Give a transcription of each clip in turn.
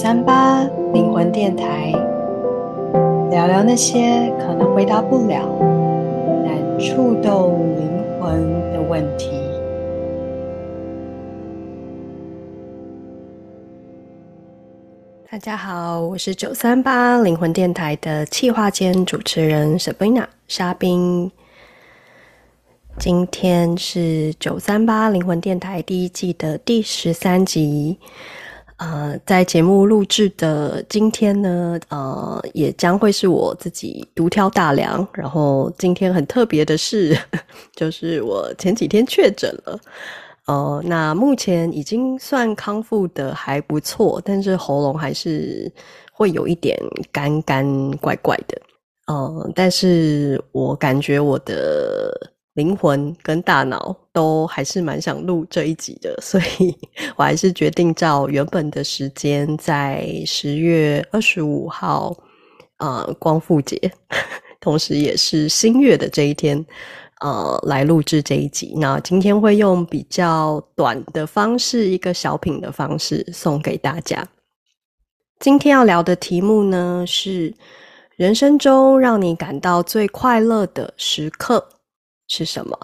三八灵魂电台，聊聊那些可能回答不了，但触动灵魂的问题。大家好，我是九三八灵魂电台的企划兼主持人 Sabrina 莎冰。今天是九三八灵魂电台第一季的第十三集。呃，在节目录制的今天呢，呃，也将会是我自己独挑大梁。然后今天很特别的是，就是我前几天确诊了，呃，那目前已经算康复的还不错，但是喉咙还是会有一点干干怪怪的，呃，但是我感觉我的。灵魂跟大脑都还是蛮想录这一集的，所以 我还是决定照原本的时间，在十月二十五号，呃，光复节，同时也是新月的这一天，呃，来录制这一集。那今天会用比较短的方式，一个小品的方式送给大家。今天要聊的题目呢，是人生中让你感到最快乐的时刻。是什么？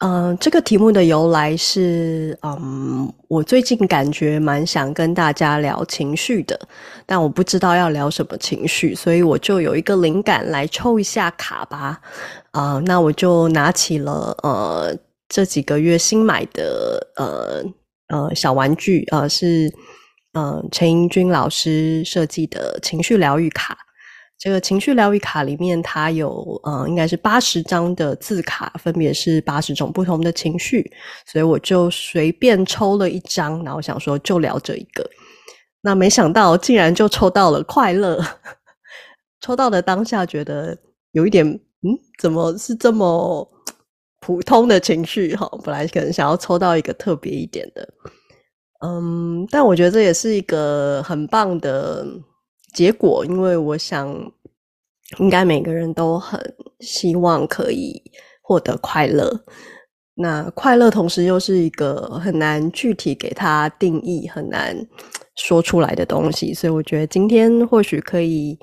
嗯、这个题目的由来是，嗯，我最近感觉蛮想跟大家聊情绪的，但我不知道要聊什么情绪，所以我就有一个灵感来抽一下卡吧。啊、那我就拿起了呃这几个月新买的呃呃小玩具，呃是呃陈盈君老师设计的情绪疗愈卡。这个情绪疗愈卡里面，它有呃，应该是八十张的字卡，分别是八十种不同的情绪，所以我就随便抽了一张，然后想说就聊这一个。那没想到竟然就抽到了快乐，抽到的当下觉得有一点，嗯，怎么是这么普通的情绪？哈，本来可能想要抽到一个特别一点的，嗯，但我觉得这也是一个很棒的。结果，因为我想，应该每个人都很希望可以获得快乐。那快乐同时又是一个很难具体给它定义、很难说出来的东西，所以我觉得今天或许可以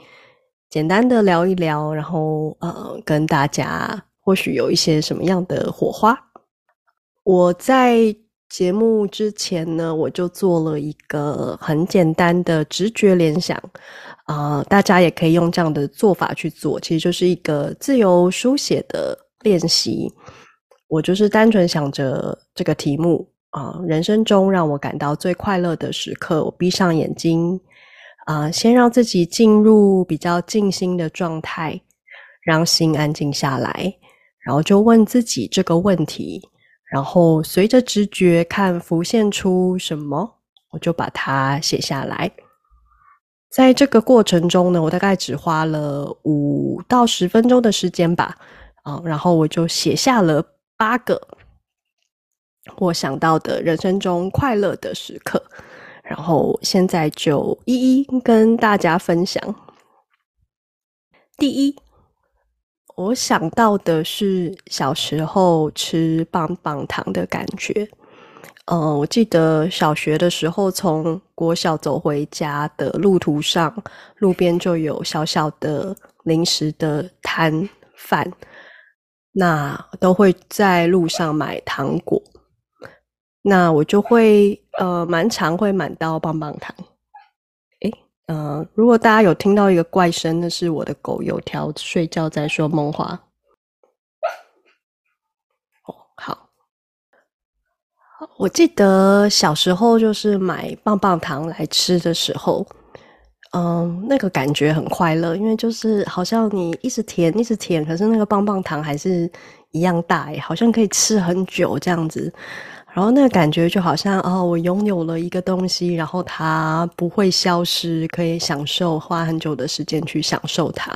简单的聊一聊，然后呃，跟大家或许有一些什么样的火花。我在。节目之前呢，我就做了一个很简单的直觉联想，啊、大家也可以用这样的做法去做，其实就是一个自由书写的练习。我就是单纯想着这个题目啊、人生中让我感到最快乐的时刻，我闭上眼睛，啊、先让自己进入比较静心的状态，让心安静下来，然后就问自己这个问题。然后随着直觉看浮现出什么，我就把它写下来。在这个过程中呢，我大概只花了五到十分钟的时间吧。啊，然后我就写下了八个我想到的人生中快乐的时刻。然后现在就一一跟大家分享。第一。我想到的是小时候吃棒棒糖的感觉。呃，我记得小学的时候，从国小走回家的路途上，路边就有小小的零食的摊贩，那都会在路上买糖果，那我就会呃蛮常会买到棒棒糖。呃，如果大家有听到一个怪声，那是我的狗有条睡觉在说梦话。哦，好，我记得小时候就是买棒棒糖来吃的时候，嗯、那个感觉很快乐，因为就是好像你一直舔，一直舔，可是那个棒棒糖还是一样大，好像可以吃很久这样子。然后那个感觉就好像哦，我拥有了一个东西，然后它不会消失，可以享受，花很久的时间去享受它。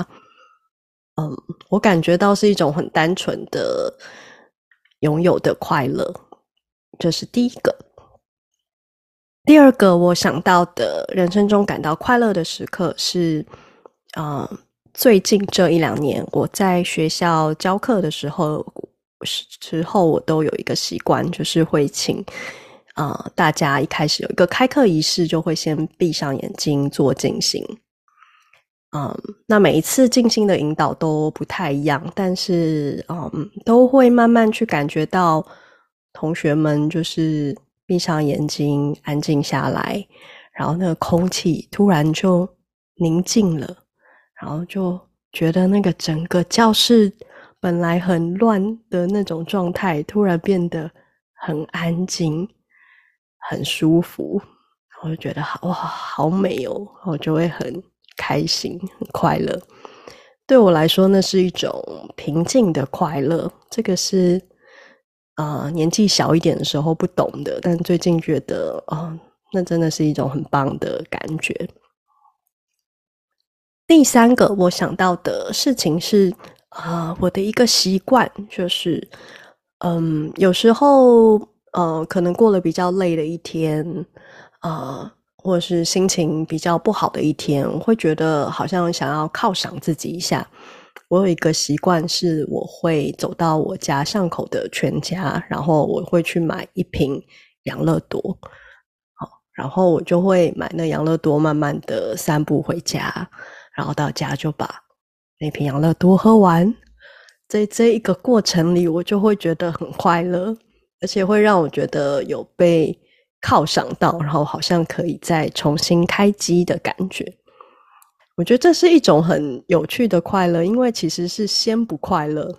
嗯，我感觉到是一种很单纯的拥有的快乐，这是第一个。第二个我想到的人生中感到快乐的时刻是，嗯，最近这一两年我在学校教课的时候。时候我都有一个习惯，就是会请呃，大家一开始有一个开课仪式，就会先闭上眼睛做静心。嗯，那每一次静心的引导都不太一样，但是嗯，都会慢慢去感觉到同学们就是闭上眼睛，安静下来，然后那个空气突然就宁静了，然后就觉得那个整个教室本来很乱的那种状态，突然变得很安静。很舒服，我就觉得好哇，好美哦，我就会很开心、很快乐。对我来说，那是一种平静的快乐。这个是啊、年纪小一点的时候不懂的，但最近觉得啊、那真的是一种很棒的感觉。第三个我想到的事情是、呃，我的一个习惯就是，嗯，有时候。呃，可能过了比较累的一天，呃，或者是心情比较不好的一天，我会觉得好像想要犒赏自己一下。我有一个习惯是，我会走到我家巷口的全家，然后我会去买一瓶养乐多，好，然后我就会买那养乐多，慢慢的散步回家，然后到家就把那瓶养乐多喝完。在这一个过程里，我就会觉得很快乐。而且会让我觉得有被犒赏到，然后好像可以再重新开机的感觉。我觉得这是一种很有趣的快乐，因为其实是先不快乐，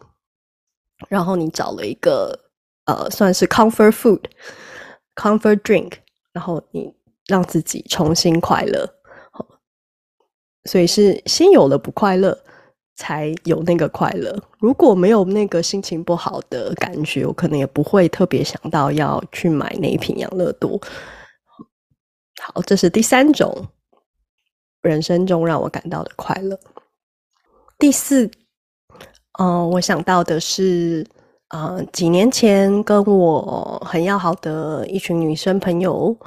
然后你找了一个呃，算是 comfort food、comfort drink，然后你让自己重新快乐。所以是先有了不快乐。才有那个快乐。如果没有那个心情不好的感觉，我可能也不会特别想到要去买那一瓶养乐多。好，这是第三种人生中让我感到的快乐。第四，嗯、我想到的是，呃，几年前跟我很要好的一群女生朋友，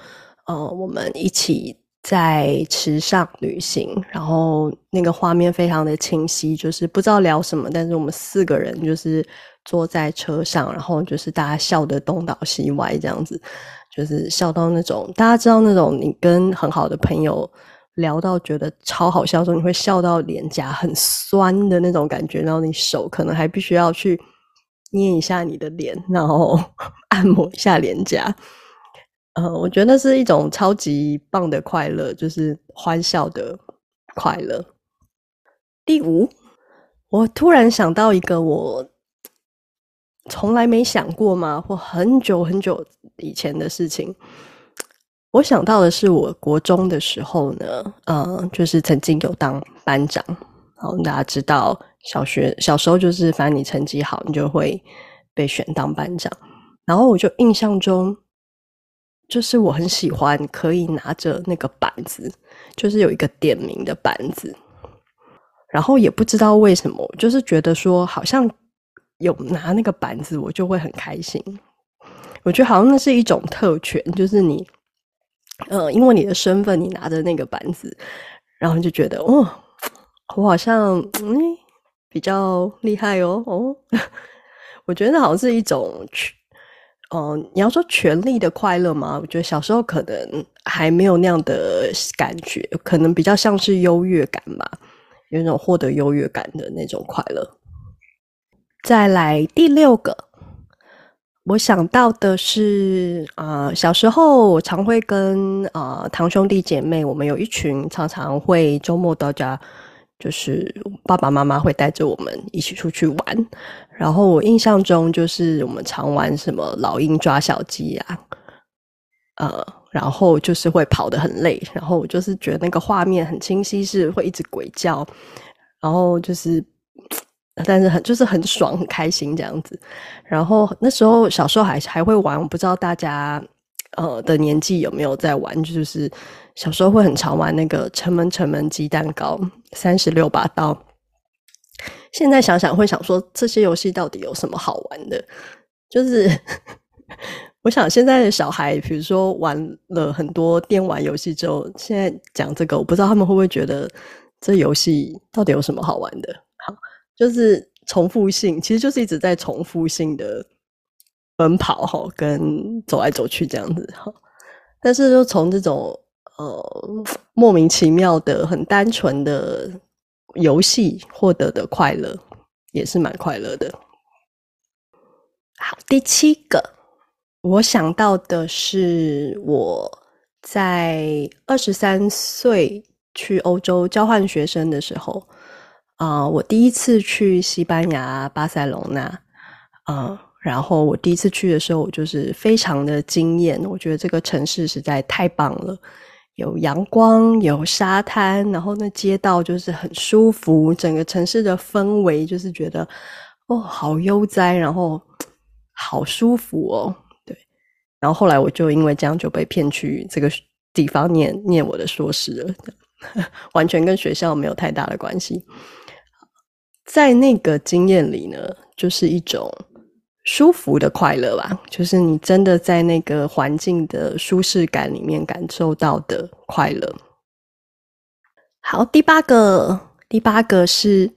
呃，我们一起。在池上旅行，然后那个画面非常的清晰，就是不知道聊什么，但是我们四个人就是坐在车上，然后就是大家笑得东倒西歪，这样子，就是笑到那种大家知道那种你跟很好的朋友聊到觉得超好笑的时候，你会笑到脸颊很酸的那种感觉，然后你手可能还必须要去捏一下你的脸，然后 按摩一下脸颊。呃，我觉得那是一种超级棒的快乐，就是欢笑的快乐。第五，我突然想到一个我从来没想过嘛，或很久很久以前的事情。我想到的是，我国中的时候呢，呃，就是曾经有当班长。然后大家知道，小学小时候就是，反正你成绩好，你就会被选当班长。然后我就印象中。就是我很喜欢可以拿着那个板子，就是有一个点名的板子，然后也不知道为什么，就是觉得说好像有拿那个板子，我就会很开心。我觉得好像那是一种特权，就是你，呃，因为你的身份，你拿着那个板子，然后就觉得哦，我好像嗯比较厉害哦哦，我觉得好像是一种。嗯、你要说权力的快乐吗？我觉得小时候可能还没有那样的感觉，可能比较像是优越感吧，有那种获得优越感的那种快乐。再来第六个，我想到的是，啊、小时候我常会跟啊、堂兄弟姐妹，我们有一群，常常会周末到家。就是爸爸妈妈会带着我们一起出去玩，然后我印象中就是我们常玩什么老鹰抓小鸡啊，呃，然后就是会跑得很累，然后我就是觉得那个画面很清晰，是会一直鬼叫，然后就是，但是很就是很爽很开心这样子，然后那时候小时候还还会玩，我不知道大家呃的年纪有没有在玩，就是。小时候会很常玩那个城门城门鸡蛋糕，三十六把刀。现在想想会想说，这些游戏到底有什么好玩的？就是 我想现在的小孩，比如说玩了很多电玩游戏之后，现在讲这个，我不知道他们会不会觉得这游戏到底有什么好玩的？好，就是重复性，其实就是一直在重复性的奔跑哈，跟走来走去这样子哈。但是就从这种呃莫名其妙的、很单纯的游戏获得的快乐，也是蛮快乐的。好，第七个，我想到的是我在二十三岁去欧洲交换学生的时候。啊、我第一次去西班牙巴塞隆纳，啊、然后我第一次去的时候，我就是非常的惊艳。我觉得这个城市实在太棒了，有阳光，有沙滩，然后那街道就是很舒服，整个城市的氛围就是觉得哦，好悠哉，然后好舒服哦。对，然后后来我就因为这样就被骗去这个地方念念我的硕士了，完全跟学校没有太大的关系。在那个经验里呢，就是一种舒服的快乐吧，就是你真的在那个环境的舒适感里面感受到的快乐。好，第八个，第八个是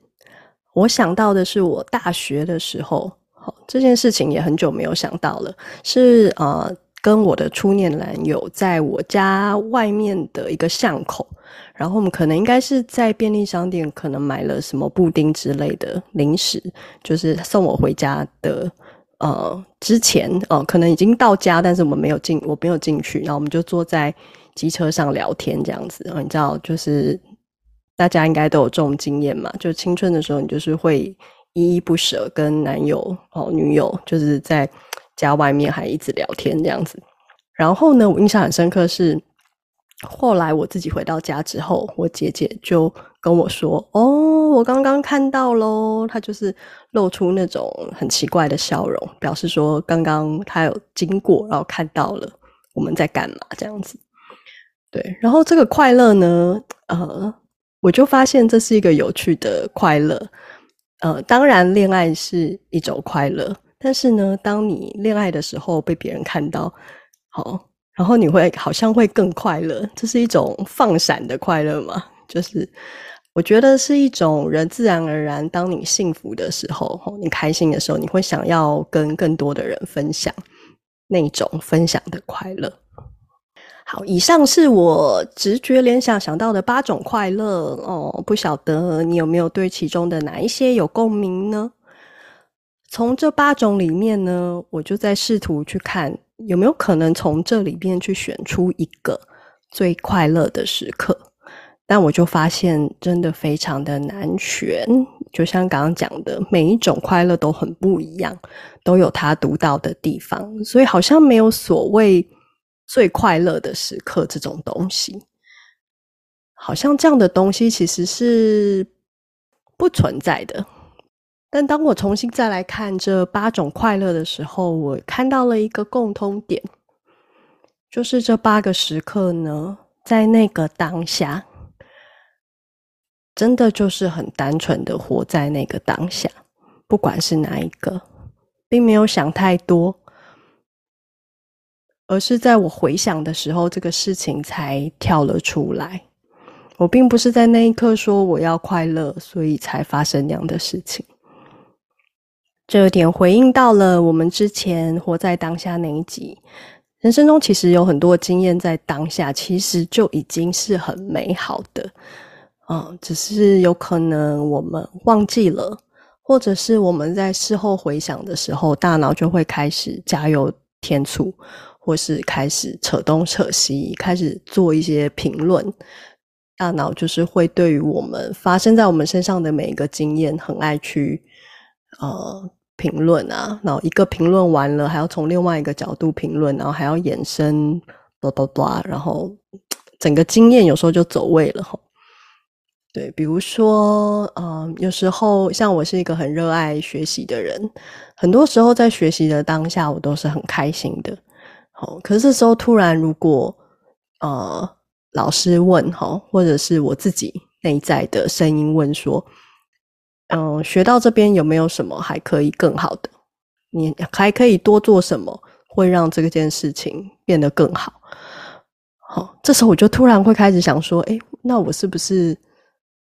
我想到的是我大学的时候，好，这件事情也很久没有想到了，是呃。跟我的初恋男友在我家外面的一个巷口，然后我们可能应该是在便利商店，可能买了什么布丁之类的零食，就是送我回家的。呃，之前哦、呃，可能已经到家，但是我们没有进，我没有进去，然后我们就坐在机车上聊天这样子。然后你知道，就是大家应该都有这种经验嘛，就青春的时候，你就是会依依不舍跟男友哦、女友，就是在。家外面还一直聊天这样子，然后呢，我印象很深刻是，后来我自己回到家之后，我姐姐就跟我说：“哦，我刚刚看到喽。”她就是露出那种很奇怪的笑容，表示说刚刚她有经过，然后看到了我们在干嘛这样子。对，然后这个快乐呢，呃，我就发现这是一个有趣的快乐。呃，当然，恋爱是一种快乐。但是呢，当你恋爱的时候被别人看到，好，然后你会好像会更快乐，这是一种放闪的快乐嘛？就是我觉得是一种人自然而然，当你幸福的时候，你开心的时候，你会想要跟更多的人分享那种分享的快乐。好，以上是我直觉联想想到的八种快乐哦，不晓得你有没有对其中的哪一些有共鸣呢？从这八种里面呢，我就在试图去看有没有可能从这里边去选出一个最快乐的时刻，但我就发现真的非常的难选。就像刚刚讲的，每一种快乐都很不一样，都有它独到的地方，所以好像没有所谓最快乐的时刻这种东西。好像这样的东西其实是不存在的。但当我重新再来看这八种快乐的时候，我看到了一个共通点，就是这八个时刻呢，在那个当下，真的就是很单纯的活在那个当下，不管是哪一个，并没有想太多，而是在我回想的时候，这个事情才跳了出来。我并不是在那一刻说我要快乐，所以才发生那样的事情。这有点回应到了我们之前活在当下那一集。人生中其实有很多经验在当下，其实就已经是很美好的。嗯，只是有可能我们忘记了，或者是我们在事后回想的时候，大脑就会开始加油添醋，或是开始扯东扯西，开始做一些评论。大脑就是会对于我们发生在我们身上的每一个经验，很爱去。呃，评论啊，然后一个评论完了，还要从另外一个角度评论，然后还要衍生，哒哒哒，然后整个经验有时候就走位了吼。对，比如说，嗯、呃，有时候像我是一个很热爱学习的人，很多时候在学习的当下，我都是很开心的。好，可是这时候突然如果呃老师问哈，或者是我自己内在的声音问说。嗯，学到这边有没有什么还可以更好的？你还可以多做什么，会让这件事情变得更好？好，这时候我就突然会开始想说，诶，那我是不是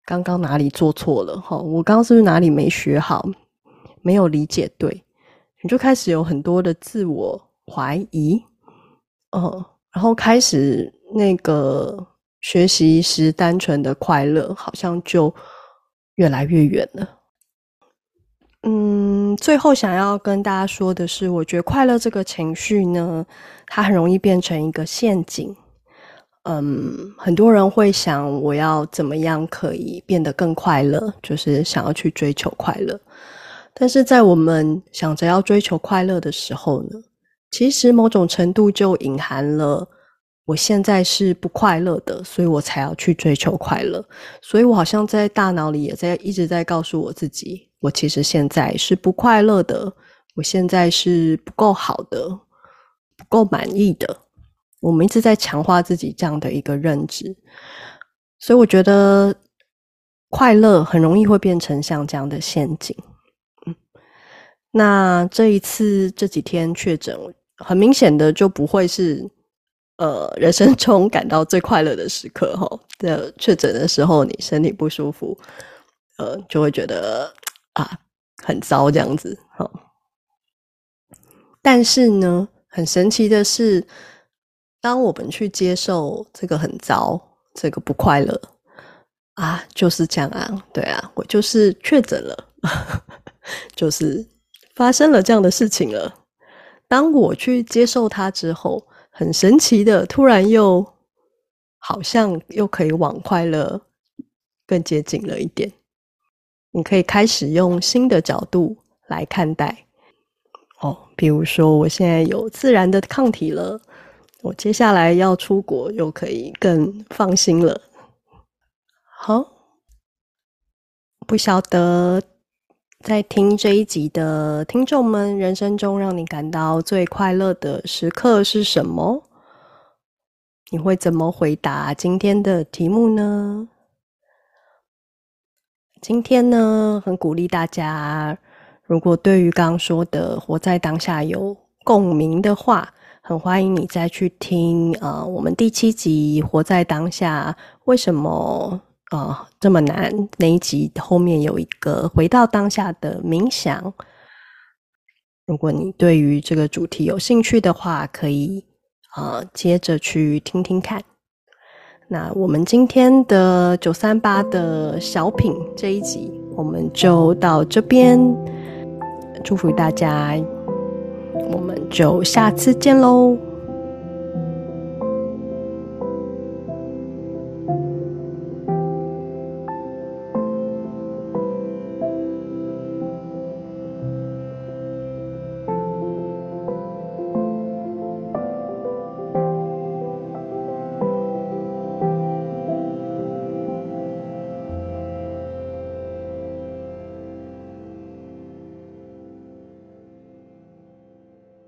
刚刚哪里做错了？哈，我刚刚是不是哪里没学好，没有理解对？你就开始有很多的自我怀疑，嗯，然后开始那个学习时单纯的快乐，好像就越来越远了。嗯，最后想要跟大家说的是，我觉得快乐这个情绪呢，它很容易变成一个陷阱。嗯，很多人会想，我要怎么样可以变得更快乐，就是想要去追求快乐。但是在我们想着要追求快乐的时候呢，其实某种程度就隐含了我现在是不快乐的，所以我才要去追求快乐。所以我好像在大脑里也在一直在告诉我自己。我其实现在是不快乐的，我现在是不够好的，不够满意的。我们一直在强化自己这样的一个认知，所以我觉得快乐很容易会变成像这样的陷阱。嗯，那这一次这几天确诊，很明显的就不会是呃人生中感到最快乐的时刻齁。在确诊的时候，你身体不舒服，呃，就会觉得。啊，很糟这样子，好。但是呢，很神奇的是，当我们去接受这个很糟，这个不快乐啊，就是这样啊，对啊，我就是确诊了，就是发生了这样的事情了。当我去接受它之后，很神奇的，突然又好像又可以往快乐更接近了一点。你可以开始用新的角度来看待哦，比如说我现在有自然的抗体了，我接下来要出国又可以更放心了。好，不晓得在听这一集的听众们，人生中让你感到最快乐的时刻是什么？你会怎么回答今天的题目呢？今天呢，很鼓励大家，如果对于刚刚说的活在当下有共鸣的话，很欢迎你再去听啊、我们第七集《活在当下》为什么、呃、这么难？那一集后面有一个回到当下的冥想。如果你对于这个主题有兴趣的话，可以啊、接着去听听看。那我们今天的九三八的小品这一集，我们就到这边，祝福大家，我们就下次见喽。